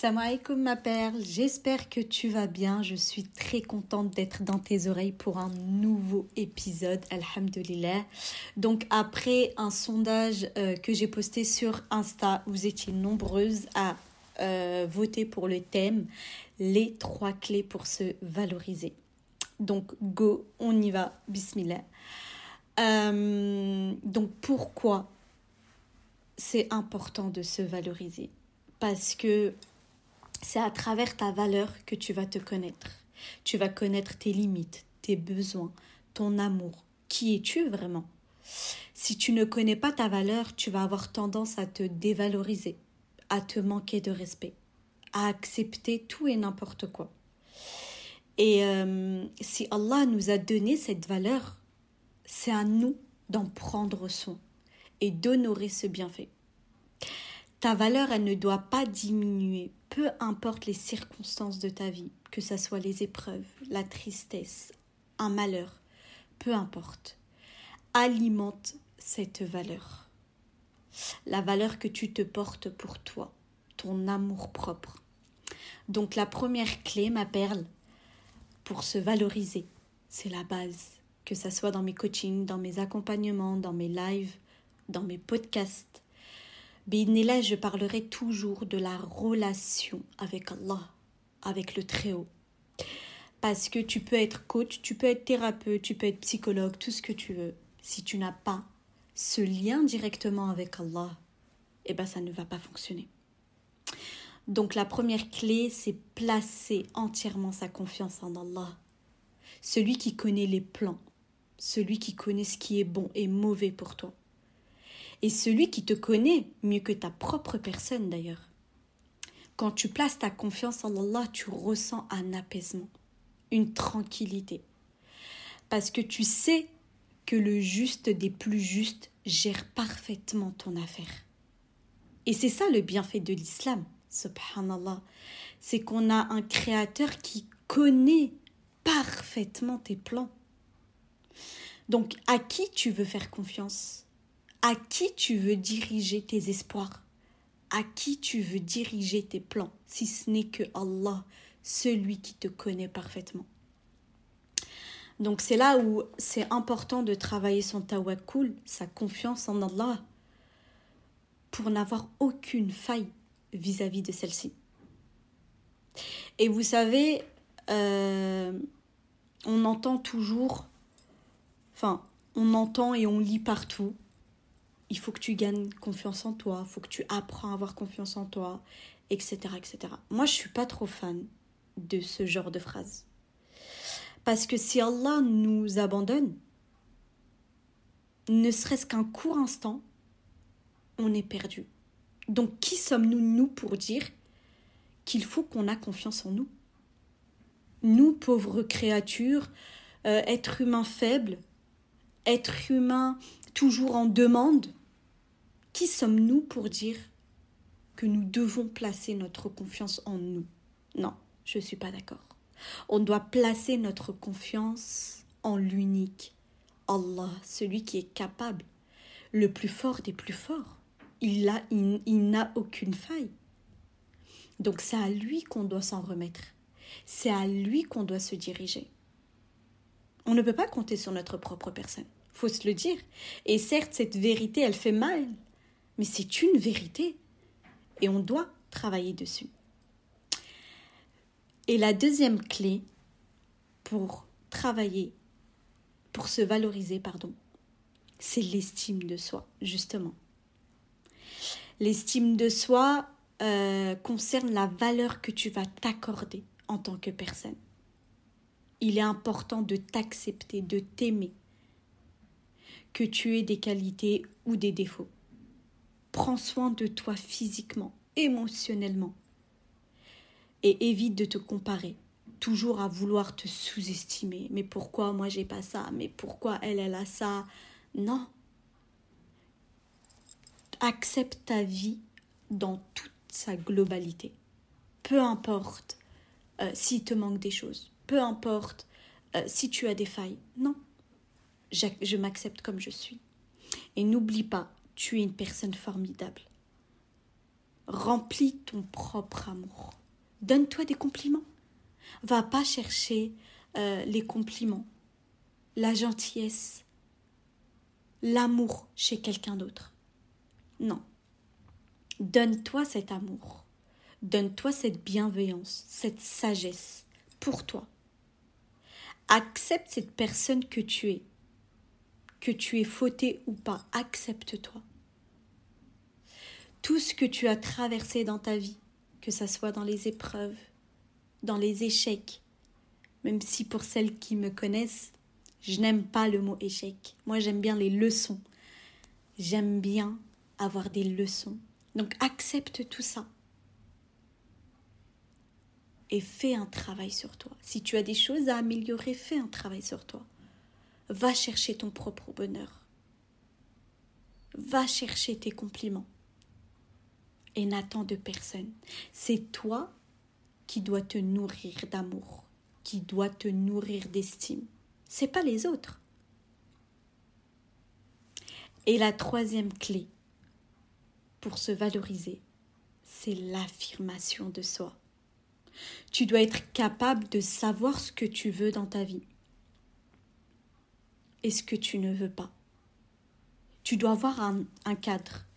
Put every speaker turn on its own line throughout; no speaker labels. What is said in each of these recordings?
Salam alaikum ma perle, j'espère que tu vas bien. Je suis très contente d'être dans tes oreilles pour un nouveau épisode, alhamdulillah. Donc après un sondage euh, que j'ai posté sur Insta, vous étiez nombreuses à euh, voter pour le thème les trois clés pour se valoriser. Donc go, on y va, bismillah. Euh, donc pourquoi c'est important de se valoriser? Parce que c'est à travers ta valeur que tu vas te connaître. Tu vas connaître tes limites, tes besoins, ton amour. Qui es-tu vraiment? Si tu ne connais pas ta valeur, tu vas avoir tendance à te dévaloriser, à te manquer de respect, à accepter tout et n'importe quoi. Et euh, si Allah nous a donné cette valeur, c'est à nous d'en prendre soin et d'honorer ce bienfait. Ta valeur, elle ne doit pas diminuer, peu importe les circonstances de ta vie, que ce soit les épreuves, la tristesse, un malheur, peu importe. Alimente cette valeur. La valeur que tu te portes pour toi, ton amour propre. Donc la première clé, ma perle, pour se valoriser, c'est la base. Que ce soit dans mes coachings, dans mes accompagnements, dans mes lives, dans mes podcasts, là, je parlerai toujours de la relation avec Allah, avec le Très-Haut. Parce que tu peux être coach, tu peux être thérapeute, tu peux être psychologue, tout ce que tu veux. Si tu n'as pas ce lien directement avec Allah, eh ben ça ne va pas fonctionner. Donc la première clé, c'est placer entièrement sa confiance en Allah. Celui qui connaît les plans, celui qui connaît ce qui est bon et mauvais pour toi et celui qui te connaît mieux que ta propre personne d'ailleurs. Quand tu places ta confiance en Allah, tu ressens un apaisement, une tranquillité. Parce que tu sais que le juste des plus justes gère parfaitement ton affaire. Et c'est ça le bienfait de l'islam, subhanallah. C'est qu'on a un créateur qui connaît parfaitement tes plans. Donc à qui tu veux faire confiance? À qui tu veux diriger tes espoirs? À qui tu veux diriger tes plans? Si ce n'est que Allah, celui qui te connaît parfaitement. Donc c'est là où c'est important de travailler son tawakkul, sa confiance en Allah, pour n'avoir aucune faille vis-à-vis de celle-ci. Et vous savez, euh, on entend toujours, enfin, on entend et on lit partout il faut que tu gagnes confiance en toi, il faut que tu apprends à avoir confiance en toi, etc. etc. Moi, je suis pas trop fan de ce genre de phrase. Parce que si Allah nous abandonne, ne serait-ce qu'un court instant, on est perdu. Donc qui sommes-nous, nous, pour dire qu'il faut qu'on a confiance en nous? Nous, pauvres créatures, euh, êtres humains faibles, êtres humains toujours en demande, qui sommes-nous pour dire que nous devons placer notre confiance en nous? Non, je ne suis pas d'accord. On doit placer notre confiance en l'unique, Allah, celui qui est capable, le plus fort des plus forts. Il, a, il n'a aucune faille. Donc c'est à lui qu'on doit s'en remettre. C'est à lui qu'on doit se diriger. On ne peut pas compter sur notre propre personne. Faut se le dire. Et certes, cette vérité, elle fait mal mais c'est une vérité et on doit travailler dessus. Et la deuxième clé pour travailler, pour se valoriser, pardon, c'est l'estime de soi, justement. L'estime de soi euh, concerne la valeur que tu vas t'accorder en tant que personne. Il est important de t'accepter, de t'aimer, que tu aies des qualités ou des défauts. Prends soin de toi physiquement, émotionnellement. Et évite de te comparer, toujours à vouloir te sous-estimer. Mais pourquoi moi j'ai pas ça? Mais pourquoi elle, elle a ça? Non. Accepte ta vie dans toute sa globalité. Peu importe euh, s'il te manque des choses. Peu importe euh, si tu as des failles. Non. je m'accepte comme je suis. Et n'oublie pas tu es une personne formidable. Remplis ton propre amour. Donne-toi des compliments. Va pas chercher euh, les compliments, la gentillesse, l'amour chez quelqu'un d'autre. Non. Donne-toi cet amour. Donne-toi cette bienveillance, cette sagesse pour toi. Accepte cette personne que tu es. Que tu es fauté ou pas, accepte-toi. Tout ce que tu as traversé dans ta vie, que ce soit dans les épreuves, dans les échecs, même si pour celles qui me connaissent, je n'aime pas le mot échec. Moi, j'aime bien les leçons. J'aime bien avoir des leçons. Donc, accepte tout ça. Et fais un travail sur toi. Si tu as des choses à améliorer, fais un travail sur toi. Va chercher ton propre bonheur. Va chercher tes compliments. Et n'attends de personne. C'est toi qui dois te nourrir d'amour, qui dois te nourrir d'estime. C'est pas les autres. Et la troisième clé pour se valoriser, c'est l'affirmation de soi. Tu dois être capable de savoir ce que tu veux dans ta vie et ce que tu ne veux pas. Tu dois avoir un cadre.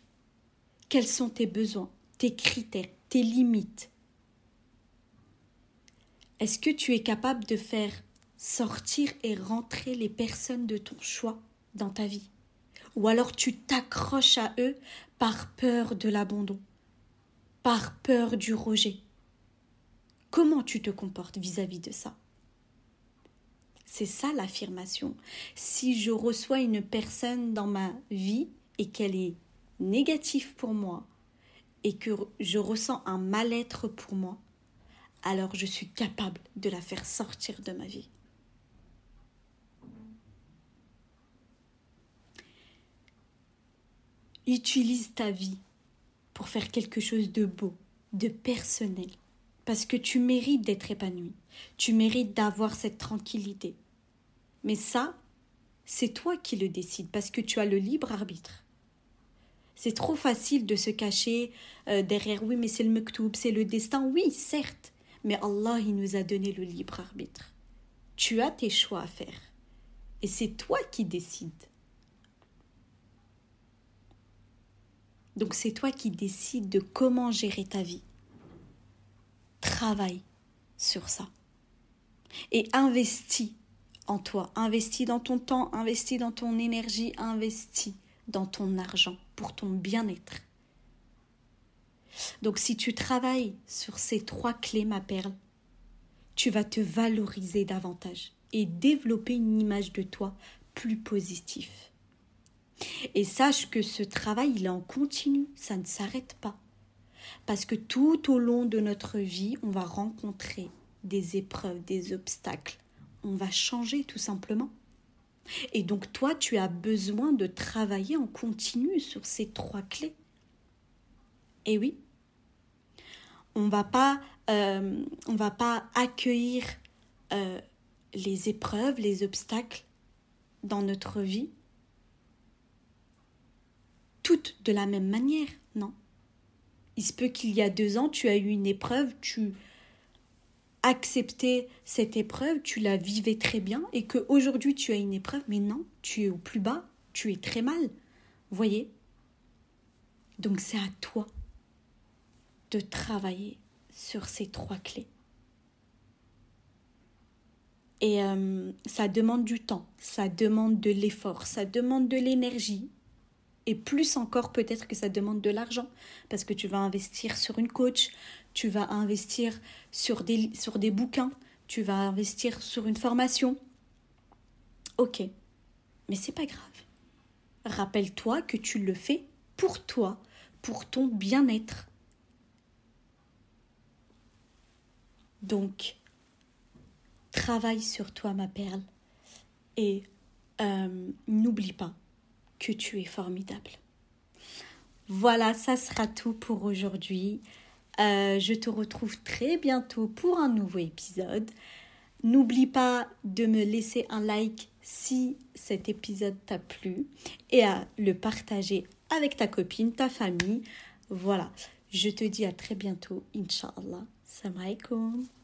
Quels sont tes besoins, tes critères, tes limites? Est-ce que tu es capable de faire sortir et rentrer les personnes de ton choix dans ta vie? Ou alors tu t'accroches à eux par peur de l'abandon, par peur du rejet? Comment tu te comportes vis-à-vis -vis de ça? C'est ça l'affirmation. Si je reçois une personne dans ma vie et qu'elle est négative pour moi et que je ressens un mal-être pour moi, alors je suis capable de la faire sortir de ma vie. Utilise ta vie pour faire quelque chose de beau, de personnel, parce que tu mérites d'être épanoui, tu mérites d'avoir cette tranquillité. Mais ça, c'est toi qui le décides, parce que tu as le libre arbitre. C'est trop facile de se cacher euh, derrière oui, mais c'est le mektoub, c'est le destin. Oui, certes, mais Allah, il nous a donné le libre arbitre. Tu as tes choix à faire. Et c'est toi qui décides. Donc c'est toi qui décides de comment gérer ta vie travaille sur ça. Et investis en toi, investis dans ton temps, investis dans ton énergie, investis dans ton argent pour ton bien-être. Donc si tu travailles sur ces trois clés, ma perle, tu vas te valoriser davantage et développer une image de toi plus positive. Et sache que ce travail, il est en continu, ça ne s'arrête pas. Parce que tout au long de notre vie, on va rencontrer des épreuves, des obstacles. On va changer tout simplement. Et donc toi, tu as besoin de travailler en continu sur ces trois clés. Et oui, on va pas, euh, on va pas accueillir euh, les épreuves, les obstacles dans notre vie toutes de la même manière, non? Il se peut qu'il y a deux ans, tu as eu une épreuve, tu acceptais cette épreuve, tu la vivais très bien, et qu'aujourd'hui tu as une épreuve, mais non, tu es au plus bas, tu es très mal. Voyez? Donc c'est à toi de travailler sur ces trois clés. Et euh, ça demande du temps, ça demande de l'effort, ça demande de l'énergie, et plus encore peut-être que ça demande de l'argent parce que tu vas investir sur une coach, tu vas investir sur des, bouquins, tu vas investir sur une formation. Ok, mais c'est pas grave. Rappelle-toi que tu le fais pour toi, pour ton bien-être. Donc, travaille sur toi, ma perle, et euh, n'oublie pas que tu es formidable. Voilà, ça sera tout pour aujourd'hui. Euh, je te retrouve très bientôt pour un nouveau épisode. N'oublie pas de me laisser un like si cet épisode t'a plu et à le partager avec ta copine, ta famille. Voilà. Je te dis à très bientôt, Inch'Allah. Salam alaikum.